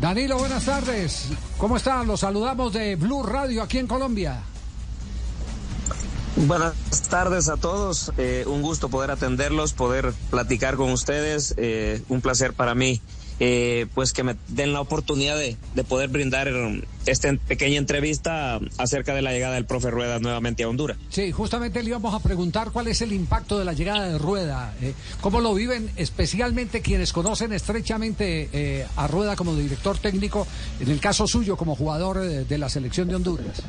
Danilo, buenas tardes. ¿Cómo están? Los saludamos de Blue Radio aquí en Colombia. Buenas tardes a todos. Eh, un gusto poder atenderlos, poder platicar con ustedes. Eh, un placer para mí eh, pues que me den la oportunidad de, poder brindar esta pequeña entrevista acerca de la llegada del profe Rueda nuevamente a Honduras. Sí, justamente le íbamos a preguntar cuál es el impacto de la llegada de Rueda, eh, cómo lo viven especialmente quienes conocen estrechamente eh, a Rueda como director técnico, en el caso suyo como jugador de la selección de Honduras.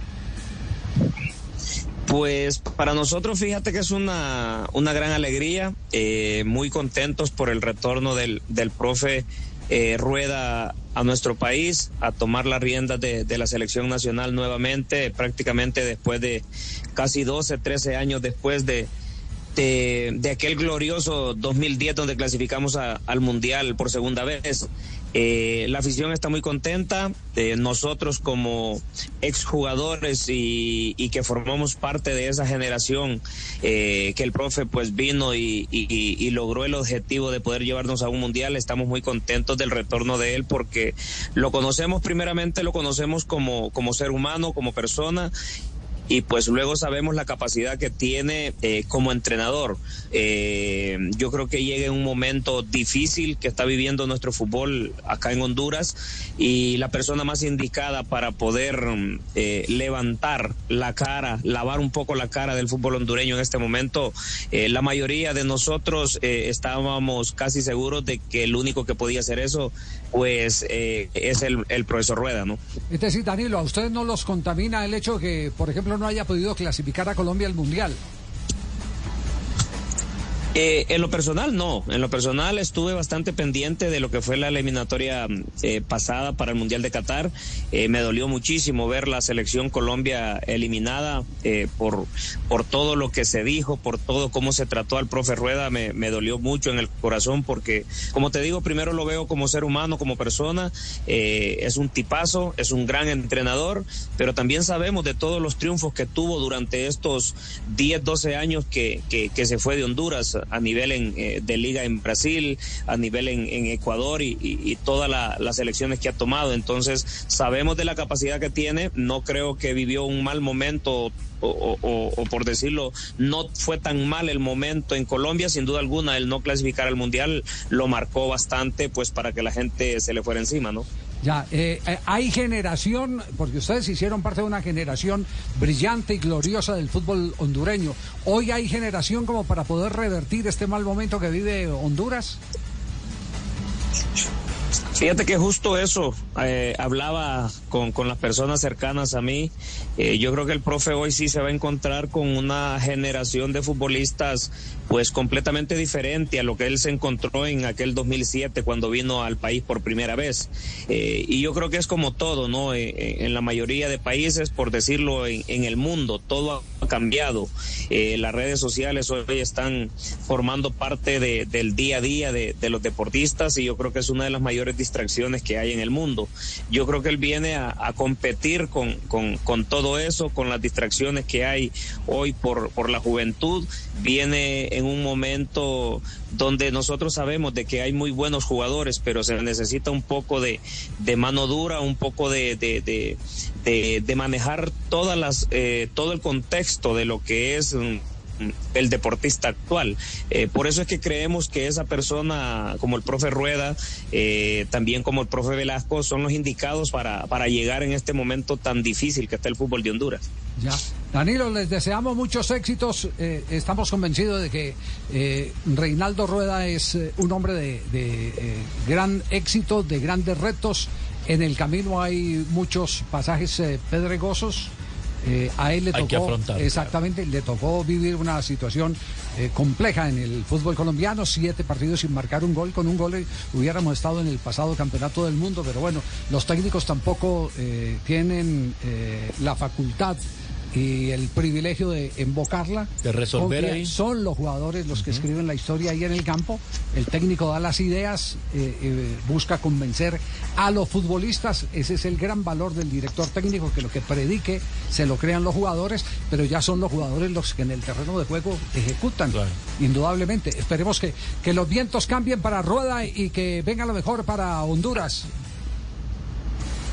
Pues para nosotros, fíjate que es una, una gran alegría, muy contentos por el retorno del, del profe eh, rueda a nuestro país a tomar la rienda de, la selección nacional nuevamente, prácticamente después de casi 12, 13 años después de, de, aquel glorioso 2010 donde clasificamos al Mundial por segunda vez. Eh, la afición está muy contenta. Eh, nosotros como exjugadores y, y que formamos parte de esa generación eh, que el profe pues vino y, y, logró el objetivo de poder llevarnos a un mundial, estamos muy contentos del retorno de él porque lo conocemos primeramente, lo conocemos como, como ser humano, como persona y pues luego sabemos la capacidad que tiene eh, como entrenador. Eh, yo creo que llega en un momento difícil que está viviendo nuestro fútbol acá en Honduras y la persona más indicada para poder eh, levantar la cara, lavar un poco la cara del fútbol hondureño en este momento, la mayoría de nosotros estábamos casi seguros de que el único que podía hacer eso pues es el, profesor Rueda, ¿no? Es decir, Danilo, ¿a ustedes no los contamina el hecho que, por ejemplo, no haya podido clasificar a Colombia al Mundial. Eh, en lo personal, no. En lo personal estuve bastante pendiente de lo que fue la eliminatoria eh, pasada para el Mundial de Qatar. Eh, me dolió muchísimo ver la selección Colombia eliminada por, por todo lo que se dijo, por todo cómo se trató al profe Rueda. Me, dolió mucho en el corazón porque, como te digo, primero lo veo como ser humano, como persona. es un tipazo, es un gran entrenador, pero también sabemos de todos los triunfos que tuvo durante estos 10, 12 años que, que se fue de Honduras a nivel en, eh, de liga en Brasil, a nivel en, Ecuador y, todas las elecciones que ha tomado. Entonces, sabemos de la capacidad que tiene. No creo que vivió un mal momento o, por decirlo, no fue tan mal el momento en Colombia, sin duda alguna, el no clasificar al Mundial lo marcó bastante, pues para que la gente se le fuera encima, ¿no? Ya, eh, eh, hay generación, porque ustedes hicieron parte de una generación brillante y gloriosa del fútbol hondureño. ¿Hoy hay generación como para poder revertir este mal momento que vive Honduras? Fíjate que justo eso, eh, hablaba con, con, las personas cercanas a mí. Eh, yo creo que el profe hoy sí se va a encontrar con una generación de futbolistas pues completamente diferente a lo que él se encontró en aquel 2007 cuando vino al país por primera vez. Eh, y yo creo que es como todo, ¿no? en la mayoría de países, por decirlo, en, en el mundo, todo ha cambiado. las redes sociales hoy están formando parte de, del día a día de, de los deportistas y yo creo que es una de las mayores distracciones que hay en el mundo. Yo creo que él viene a, competir con, con, todo eso, con las distracciones que hay hoy por, por la juventud. Viene en un momento donde nosotros sabemos de que hay muy buenos jugadores, pero se necesita un poco de, de mano dura, un poco de, de, de, de manejar todas las, eh, todo el contexto de lo que es el deportista actual. Eh, por eso es que creemos que esa persona, como el profe Rueda, eh, también como el profe Velasco, son los indicados para, para llegar en este momento tan difícil que está el fútbol de Honduras. Ya. Danilo, les deseamos muchos éxitos. Eh, estamos convencidos de que Reinaldo Rueda es un hombre de, de gran éxito, de grandes retos. En el camino hay muchos pasajes pedregosos eh, a él le tocó, exactamente, le tocó vivir una situación eh, compleja en el fútbol colombiano, siete partidos sin marcar un gol, con un gol hubiéramos estado en el pasado campeonato del mundo, pero bueno, los técnicos tampoco eh, tienen la facultad y el privilegio de invocarla. De resolver ahí. Son los jugadores los que escriben la historia ahí en el campo. El técnico da las ideas, eh, eh, busca convencer a los futbolistas. Ese es el gran valor del director técnico, que lo que predique se lo crean los jugadores, pero ya son los jugadores los que en el terreno de juego ejecutan. Indudablemente. Esperemos que, que los vientos cambien para Rueda y que venga lo mejor para Honduras.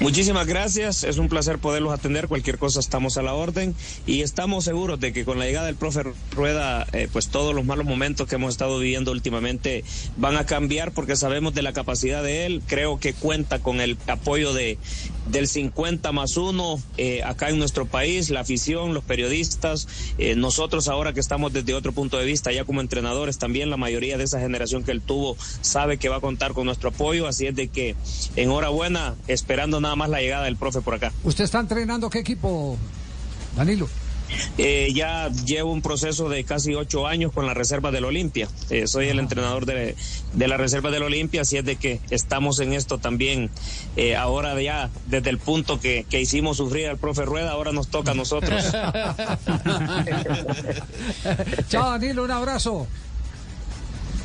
Muchísimas gracias, es un placer poderlos atender, cualquier cosa estamos a la orden. Y estamos seguros de que con la llegada del profe Rueda, eh, pues todos los malos momentos que hemos estado viviendo últimamente van a cambiar porque sabemos de la capacidad de él, creo que cuenta con el apoyo de del 50 más uno eh, acá en nuestro país, la afición, los periodistas, eh, nosotros ahora que estamos desde otro punto de vista ya como entrenadores, también la mayoría de esa generación que él tuvo sabe que va a contar con nuestro apoyo, así es de que enhorabuena, esperando nada más la llegada del profe por acá. ¿Usted está entrenando qué equipo, Danilo? Eh, ya llevo un proceso de casi ocho años con la reserva del Olimpia. Eh, soy el entrenador de, la reserva del Olimpia, así es de que estamos en esto también. Eh, ahora ya, desde el punto que, que, hicimos sufrir al profe Rueda, ahora nos toca a nosotros. Chao, Danilo, un abrazo.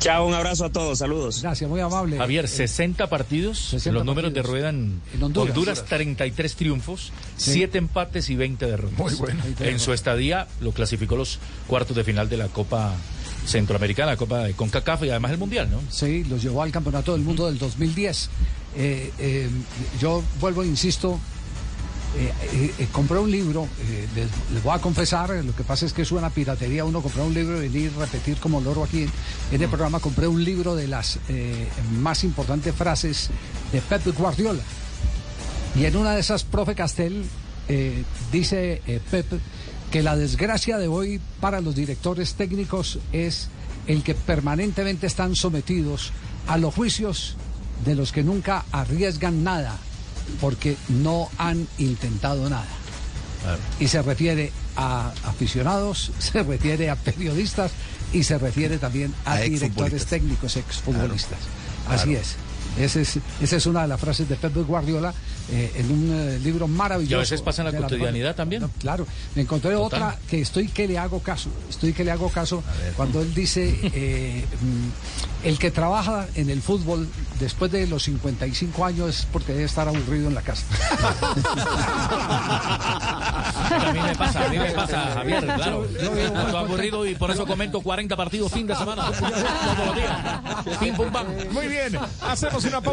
Chao, un abrazo a todos, saludos. Gracias, muy amable. Javier, 60 partidos, los números de rueda en, Honduras. 33 triunfos, 7 empates y 20 derrotas. Muy bueno. En su estadía lo clasificó los cuartos de final de la Copa Centroamericana, la Copa de CONCACAF y además el Mundial, ¿no? Sí, los llevó al Campeonato del Mundo del 2010. Eh, eh, yo vuelvo, insisto, eh, eh, eh, compré un libro, les, voy a confesar, lo que pasa es que es una piratería uno comprar un libro y venir a repetir como loro aquí. En, el programa, compré un libro de las más importantes frases de Pep Guardiola. Y en una de esas, profe Castel, dice Pep que la desgracia de hoy para los directores técnicos es el que permanentemente están sometidos a los juicios de los que nunca arriesgan nada porque no han intentado nada. Y se refiere a aficionados, se refiere a periodistas y se refiere también a, directores técnicos, exfutbolistas. Así es. Esa es, esa es una de las frases de Pep Guardiola eh, en un eh, libro maravilloso. Y a veces pasa en la cotidianidad también. claro, me encontré otra que estoy que le hago caso, estoy que le hago caso cuando él dice, eh, mm, el que trabaja en el fútbol después de los 55 años es porque debe estar aburrido en la casa. a mí me pasa, a mí me pasa, Javier, claro. Yo, aburrido y por eso comento 40 partidos fin de semana. Muy bien, hacemos una pausa.